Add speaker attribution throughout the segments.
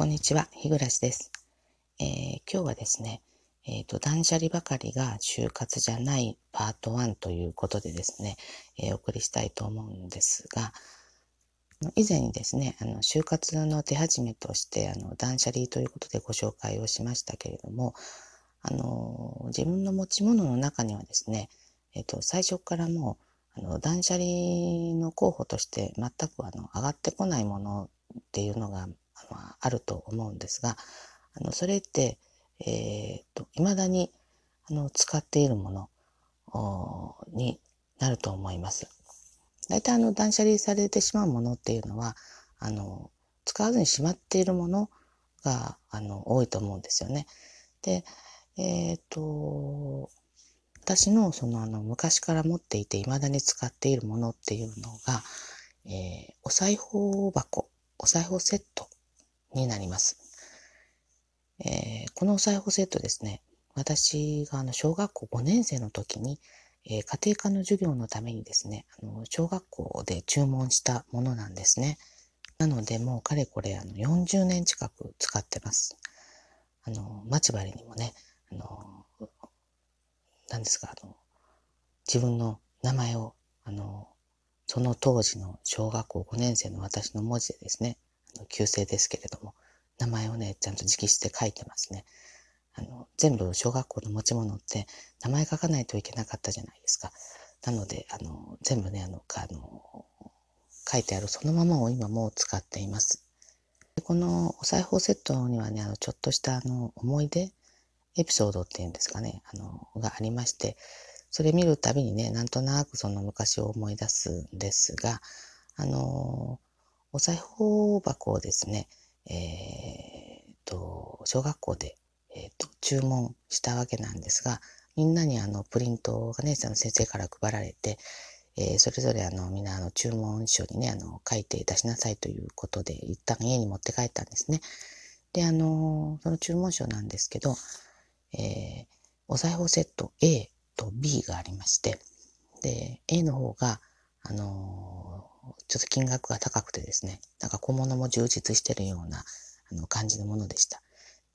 Speaker 1: こんにちは、日暮です。えー、今日はですね、えっ、ー、と、断捨離ばかりが就活じゃないパート1ということでですね、えー、お送りしたいと思うんですが、以前にですね、あの、就活の手始めとして、あの、断捨離ということでご紹介をしましたけれども、あの、自分の持ち物の中にはですね、えっ、と、最初からもう、あの、断捨離の候補として全くあの、上がってこないものっていうのがあ、あると思うんですが、あの、それって、えっ、と、未だに、あの、使っているものになると思います。大体あの、断捨離されてしまうものっていうのは、あの、使わずにしまっているものが、あの、多いと思うんですよね。で、えっ、ー、と、私のそのあの昔から持っていて未だに使っているものっていうのが、えー、お裁縫箱、お裁縫セットになります。えー、このお裁縫セットですね、私があの小学校5年生の時に、えー、家庭科の授業のためにですね、あの小学校で注文したものなんですね。なので、もうかれこれあの40年近く使ってます。あの、待ち針にもね、あの、何ですか、あの、自分の名前を、あの、その当時の小学校5年生の私の文字でですね、旧姓ですけれども、名前をね、ちゃんと直筆で書いてますね。あの、全部小学校の持ち物って名前書かないといけなかったじゃないですか。なので、あの、全部ね、あの、あの、書いてあるそのままを今も使っています。でこのお裁縫セットにはね、あの、ちょっとしたあの、思い出エピソードっていうんですかね、あの、がありまして、それ見るたびにね、なんとなくその昔を思い出すんですが、あの、お裁縫箱をですね、えー、と、小学校で、えー、と、注文したわけなんですが、みんなにあの、プリントがね、その先生から配られて、えー、それぞれあの、みんなあの、注文書にね、あの、書いて出しなさいということで、一旦家に持って帰ったんですね。で、あの、その注文書なんですけど、えー、お裁縫セット A と B がありまして、で、A の方が、あのちょっと金額が高くてですね、なんか小物も充実してるようなあの感じのものでした。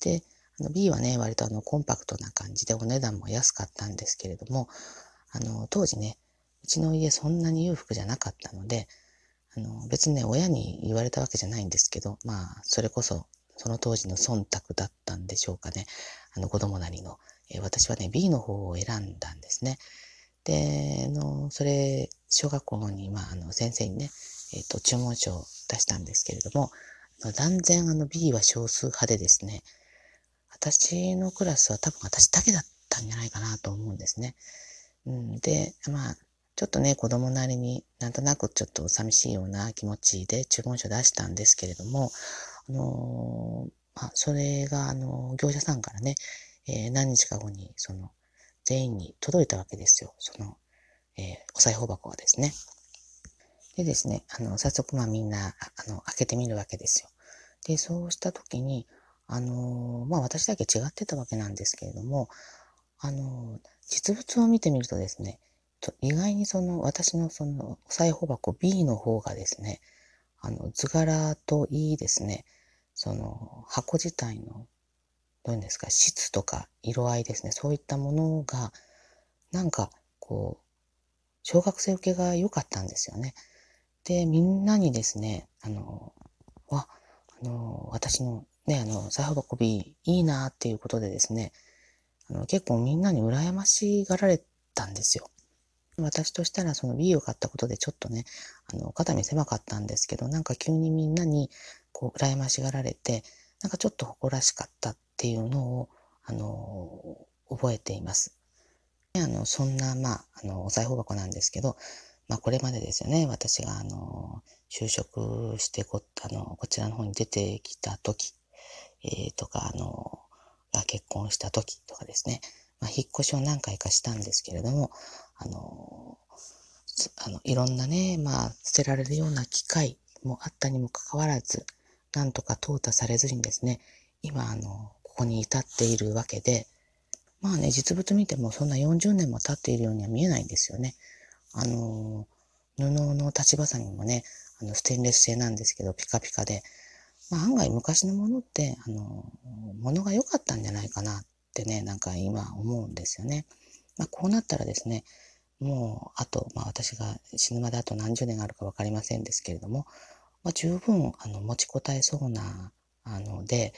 Speaker 1: で、あの B はね、割とあのコンパクトな感じでお値段も安かったんですけれども、あの、当時ね、うちの家そんなに裕福じゃなかったので、あの、別にね、親に言われたわけじゃないんですけど、まあ、それこそ、その当時の忖度だったんでしょうかね。あの、子供なりの。えー、私はね、B の方を選んだんですね。で、あの、それ、小学校に、まあ、あの、先生にね、えっ、ー、と、注文書を出したんですけれども、断然あの B は少数派でですね、私のクラスは多分私だけだったんじゃないかなと思うんですね。うん、で、まあ、ちょっとね、子供なりになんとなくちょっと寂しいような気持ちで注文書出したんですけれども、あのー、まあ、それが、あの、業者さんからね、えー、何日か後に、その、全員に届いたわけですよ。その、えー、お裁縫箱はですね。でですね、あの、早速まあみんな、あの、開けてみるわけですよ。で、そうしたときに、あの、まあ私だけ違ってたわけなんですけれども、あの、実物を見てみるとですね、意外にその、私のその、お裁縫箱 B の方がですね、あの、図柄といいですね、その、箱自体のどういうんですか、質とか色合いですね、そういったものが、なんか、こう、小学生受けが良かったんですよね。で、みんなにですね、あの、わ、あの、私のね、あの、裁縫箱 B いいなっていうことでですね、あの、結構みんなに羨ましがられたんですよ。私としたらその B を買ったことでちょっとね、あの、肩身狭かったんですけど、なんか急にみんなにこう、羨ましがられて、なんかちょっと誇らしかったっっていうのを、あの、覚えています。あの、そんな、まあ、あの、お裁縫箱なんですけど、まあ、これまでですよね、私が、あの、就職してこ、あの、こちらの方に出てきた時、えー、とか、あの、結婚した時とかですね、まあ、引っ越しを何回かしたんですけれども、あの、あの、いろんなね、まあ、捨てられるような機会もあったにもかかわらず、なんとか淘汰されずにですね、今、あの、ここに至っているわけで、まあね、実物見てもそんな40年も経っているようには見えないんですよね。あの、布の立ちばさみもね、あの、ステンレス製なんですけど、ピカピカで、まあ、案外昔のものって、あの、ものが良かったんじゃないかなってね、なんか今思うんですよね。まあ、こうなったらですね、もう、あと、まあ、私が死ぬまであと何十年あるかわかりませんですけれども、まあ、十分、あの、持ちこたえそうな、あの、で、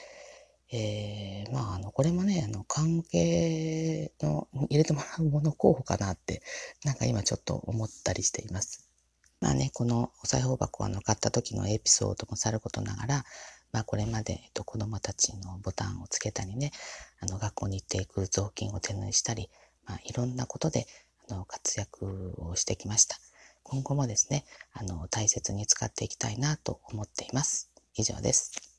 Speaker 1: えー、まあ、あの、これもね、あの、関係の入れてもらうもの候補かなって、なんか今ちょっと思ったりしています。まあね、このお裁縫箱をあの買った時のエピソードもさることながら、まあこれまで、えっと、子供たちのボタンをつけたりね、あの学校に行っていく雑巾を手縫いしたり、まあいろんなことであの活躍をしてきました。今後もですね、あの大切に使っていきたいなと思っています。以上です。